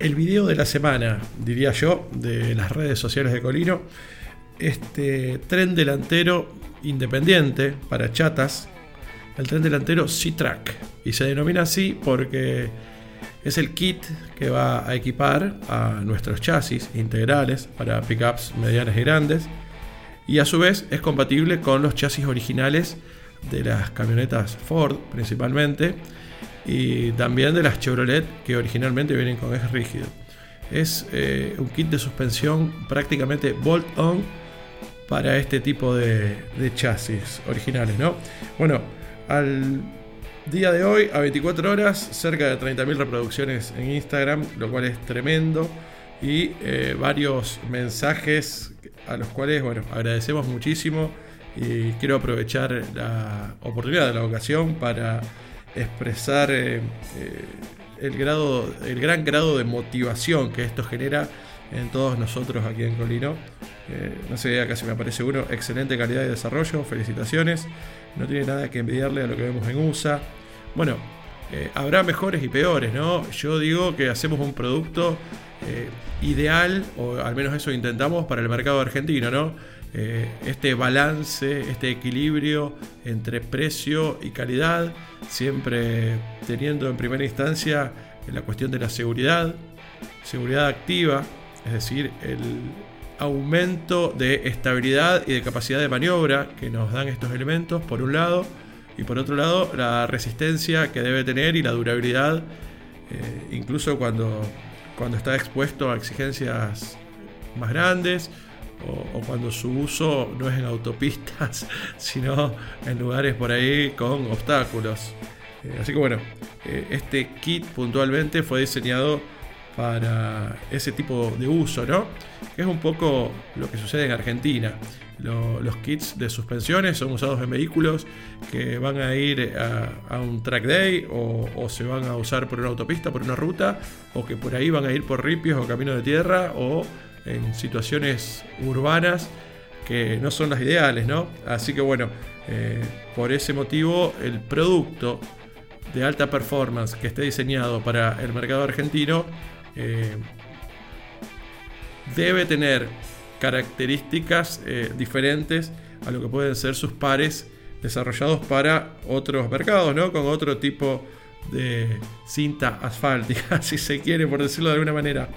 el video de la semana, diría yo, de las redes sociales de Colino. Este tren delantero independiente para chatas, el tren delantero C-Track. Y se denomina así porque es el kit que va a equipar a nuestros chasis integrales para pickups medianas y grandes. Y a su vez es compatible con los chasis originales de las camionetas Ford principalmente y también de las Chevrolet que originalmente vienen con eje rígido. Es eh, un kit de suspensión prácticamente bolt-on para este tipo de, chasis originales, ¿no? Bueno, al día de hoy, a 24 horas, cerca de 30.000 reproducciones en Instagram, lo cual es tremendo. Y eh, varios mensajes a los cuales, bueno, agradecemos muchísimo. Y quiero aprovechar la oportunidad de la ocasión para expresar eh, eh, el, grado, el gran grado de motivación que esto genera en todos nosotros aquí en Colino. Eh, no sé, acá se me aparece uno, excelente calidad de desarrollo, felicitaciones. No tiene nada que envidiarle a lo que vemos en USA. Bueno, habrá mejores y peores, ¿no? Yo digo que hacemos un producto ideal, o al menos eso intentamos para el mercado argentino, ¿no? Eh, este balance, este equilibrio entre precio y calidad, siempre teniendo en primera instancia la cuestión de la seguridad, seguridad activa, es decir, el aumento de estabilidad y de capacidad de maniobra que nos dan estos elementos, por un lado, y por otro lado, la resistencia que debe tener y la durabilidad, eh, incluso cuando, cuando está expuesto a exigencias más grandes o, cuando su uso no es en autopistas, sino en lugares por ahí con obstáculos. Eh, así que bueno, eh, este kit puntualmente fue diseñado para ese tipo de uso, ¿no? Que es un poco lo que sucede en Argentina. los kits de suspensiones son usados en vehículos que van a ir a, un track day o, o, se van a usar por una autopista, por una ruta, o que por ahí van a ir por ripios o camino de tierra o en situaciones urbanas que no son las ideales, ¿no? Así que bueno, eh, por ese motivo el producto de alta performance que esté diseñado para el mercado argentino eh, debe tener características eh, diferentes a lo que pueden ser sus pares desarrollados para otros mercados, ¿no? Con otro tipo de cinta asfáltica, si se quiere, por decirlo de alguna manera.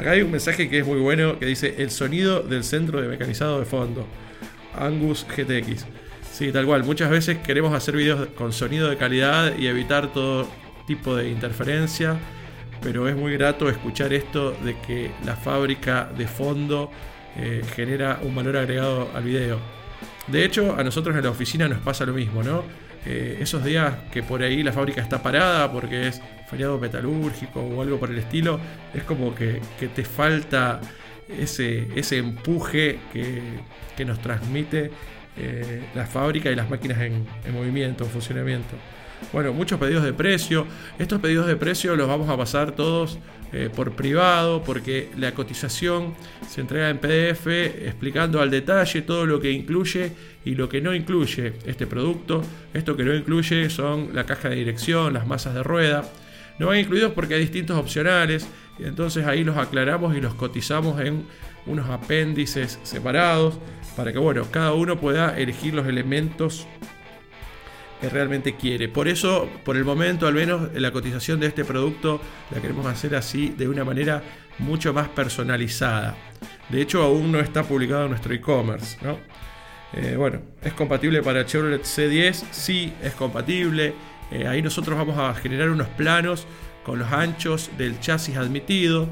Acá hay un mensaje que es muy bueno que dice el sonido del centro de mecanizado de fondo. Angus GTX. Sí, tal cual. Muchas veces queremos hacer videos con sonido de calidad y evitar todo tipo de interferencia. Pero es muy grato escuchar esto de que la fábrica de fondo eh, genera un valor agregado al video. De hecho, a nosotros en la oficina nos pasa lo mismo, ¿no? Eh, esos días que por ahí la fábrica está parada porque es feriado metalúrgico o algo por el estilo, es como que, te falta ese, ese empuje que, nos transmite eh, la fábrica y las máquinas en movimiento, en funcionamiento. Bueno, muchos pedidos de precio. Estos pedidos de precio los vamos a pasar todos eh, por privado porque la cotización se entrega en PDF explicando al detalle todo lo que incluye y lo que no incluye este producto. Esto que no incluye son la caja de dirección, las masas de rueda. No van incluidos porque hay distintos opcionales. Y entonces ahí los aclaramos y los cotizamos en unos apéndices separados para que bueno, cada uno pueda elegir los elementos que realmente quiere. Por eso, por el momento, al menos la cotización de este producto la queremos hacer así, de una manera mucho más personalizada. De hecho, aún no está publicado en nuestro e-commerce. ¿no? Eh, bueno, es compatible para Chevrolet C10, sí, es compatible. Eh, ahí nosotros vamos a generar unos planos con los anchos del chasis admitido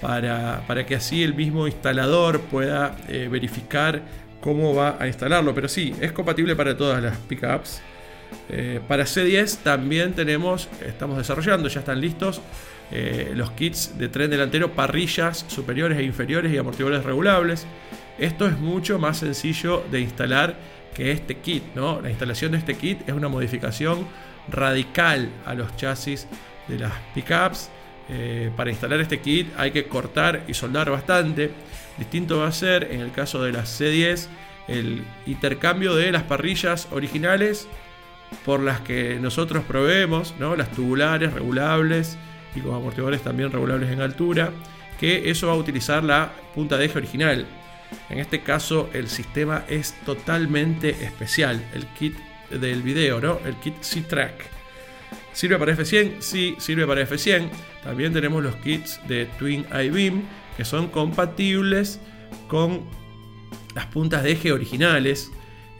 para, para que así el mismo instalador pueda eh, verificar cómo va a instalarlo. Pero sí, es compatible para todas las pickups. Eh, para C10 también tenemos, estamos desarrollando, ya están listos eh, los kits de tren delantero, parrillas superiores e inferiores y amortiguadores regulables. Esto es mucho más sencillo de instalar que este kit, ¿no? La instalación de este kit es una modificación radical a los chasis de las pickups. Eh, para instalar este kit hay que cortar y soldar bastante. Distinto va a ser en el caso de las C10 el intercambio de las parrillas originales por las que nosotros proveemos, ¿no? las tubulares regulables y con amortiguadores también regulables en altura, que eso va a utilizar la punta de eje original. En este caso el sistema es totalmente especial, el kit del video, ¿no? El kit C-Track. ¿Sirve para F100? Sí, sirve para F100. También tenemos los kits de Twin I-Beam que son compatibles con las puntas de eje originales.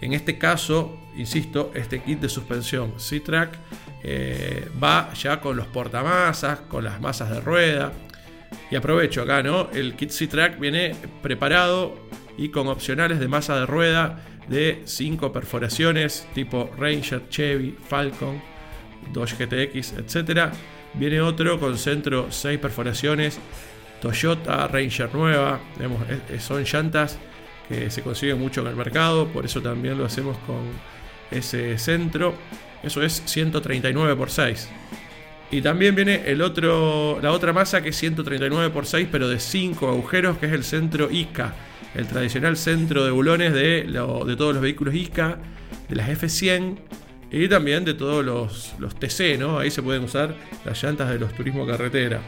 En este caso, insisto, este kit de suspensión C-Track eh, va ya con los portamasas, con las masas de rueda. Y aprovecho acá, ¿no? El kit C-Track viene preparado y con opcionales de masa de rueda de 5 perforaciones tipo Ranger, Chevy, Falcon, Dodge GTX, etc. Viene otro con centro 6 perforaciones, Toyota Ranger nueva. son llantas que se consiguen mucho en el mercado, por eso también lo hacemos con ese centro. Eso es 139 x 6. Y también viene el otro, la otra masa que es 139 x 6, pero de 5 agujeros, que es el centro ICA, el tradicional centro de bulones de, de todos los vehículos ICA, de las F100 y también de todos los, los TC, ¿no? Ahí se pueden usar las llantas de los turismo carretera.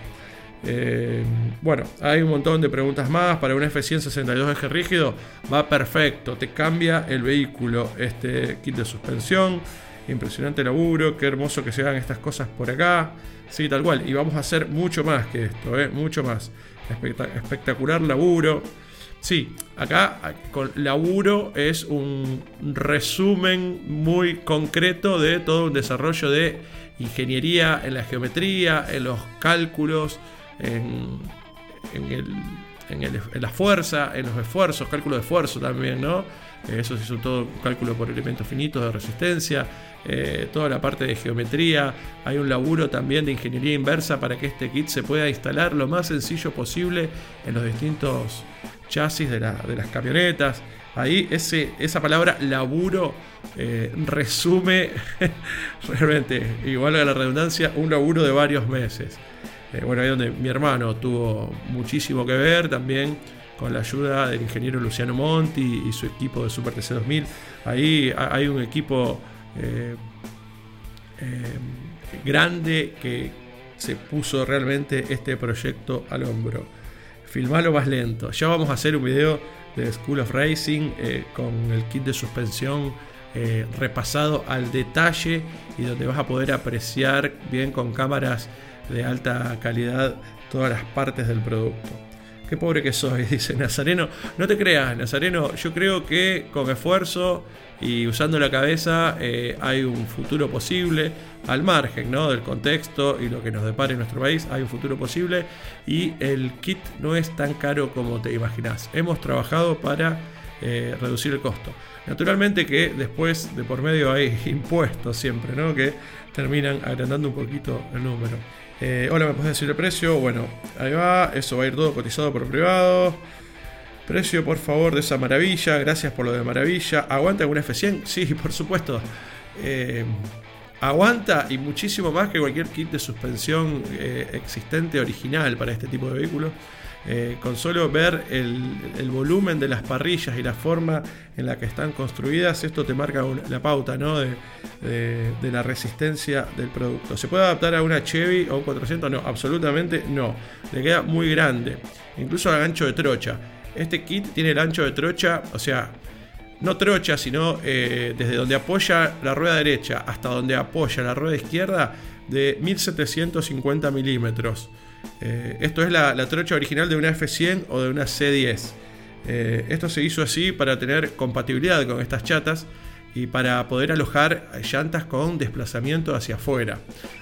Eh, bueno, hay un montón de preguntas más. Para un F162 eje rígido va perfecto. Te cambia el vehículo. Este kit de suspensión. Impresionante laburo. Qué hermoso que se hagan estas cosas por acá. Sí, tal cual. Y vamos a hacer mucho más que esto. ¿eh? Mucho más. espectacular laburo. Sí, acá con laburo es un resumen muy concreto de todo un desarrollo de ingeniería en la geometría, en los cálculos, en, la fuerza, en los esfuerzos, cálculo de esfuerzo también, ¿no? Eh, eso se hizo todo cálculo por elementos finitos de resistencia, eh, toda la parte de geometría. Hay un laburo también de ingeniería inversa para que este kit se pueda instalar lo más sencillo posible en los distintos chasis de, las camionetas. Ahí ese, esa palabra laburo eh, resume realmente, igual a la redundancia, un laburo de varios meses. Eh, bueno, ahí donde mi hermano tuvo muchísimo que ver también con la ayuda del ingeniero Luciano Monti y su equipo de Super TC 2000. Ahí hay un equipo eh, eh, grande que se puso realmente este proyecto al hombro. Filmalo más lento. Ya vamos a hacer un video de School of Racing con el kit de suspensión repasado al detalle y donde vas a poder apreciar bien con cámaras de alta calidad todas las partes del producto. Qué pobre que soy, dice Nazareno. No te creas, Nazareno, yo creo que con esfuerzo y usando la cabeza eh, hay un futuro posible, al margen ¿no? del contexto y lo que nos depare en nuestro país, hay un futuro posible y el kit no es tan caro como te imaginas. Hemos trabajado para eh, reducir el costo. Naturalmente que después de por medio hay impuestos siempre, ¿no? que terminan agrandando un poquito el número. Eh, hola, ¿me puedes decir el precio? Bueno, ahí va. Eso va a ir todo cotizado por privado. Precio, por favor, de esa maravilla. Gracias por lo de maravilla. ¿Aguanta algún F100? Sí, por supuesto. Eh, aguanta y muchísimo más que cualquier kit de suspensión eh, existente original para este tipo de vehículos. Eh, con solo ver el, volumen de las parrillas y la forma en la que están construidas, esto te marca la pauta de, la resistencia del producto. ¿Se puede adaptar a una Chevy o un 400? No, absolutamente no. Le queda muy grande, incluso al ancho de trocha. Este kit tiene el ancho de trocha, o sea, no trocha, sino eh, desde donde apoya la rueda derecha hasta donde apoya la rueda izquierda de 1750 milímetros. Eh, esto es la, trocha original de una F100 o de una C10. Eh, esto se hizo así para tener compatibilidad con estas chatas y para poder alojar llantas con desplazamiento hacia afuera.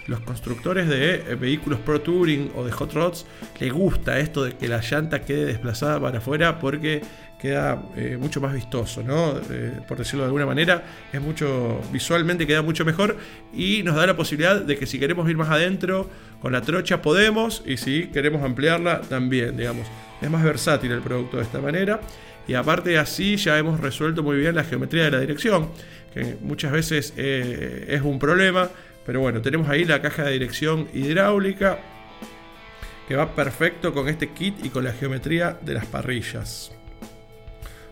Los constructores de eh, vehículos Pro Touring o de Hot Rods les gusta esto de que la llanta quede desplazada para afuera porque queda eh, mucho más vistoso, ¿no? Eh, por decirlo de alguna manera, es mucho visualmente queda mucho mejor y nos da la posibilidad de que si queremos ir más adentro con la trocha podemos y si queremos ampliarla también, digamos. Es más versátil el producto de esta manera y aparte así ya hemos resuelto muy bien la geometría de la dirección, que muchas veces eh, es un problema, pero bueno, tenemos ahí la caja de dirección hidráulica que va perfecto con este kit y con la geometría de las parrillas.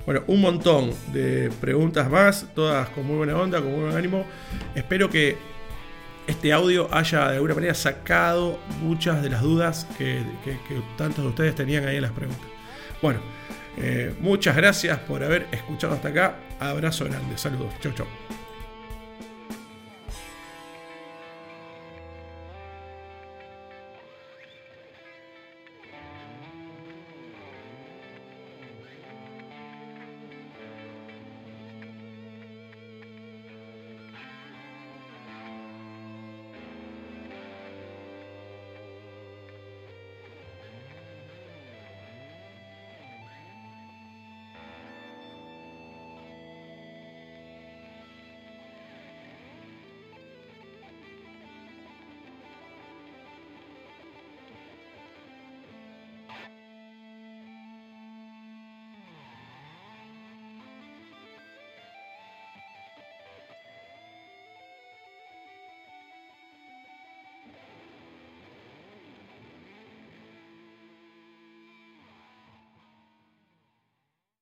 Bueno, un montón de preguntas más, todas con muy buena onda, con muy buen ánimo. Espero que este audio haya de alguna manera sacado muchas de las dudas que, tantos de ustedes tenían ahí en las preguntas. Bueno, eh, muchas gracias por haber escuchado hasta acá. Abrazo grande. Saludos. Chau, chau.